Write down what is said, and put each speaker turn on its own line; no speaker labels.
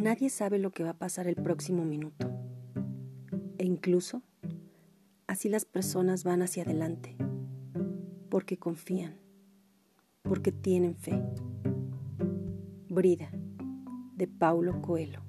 Nadie sabe lo que va a pasar el próximo minuto. E incluso así las personas van hacia adelante, porque confían, porque tienen fe. Brida, de Paulo Coelho.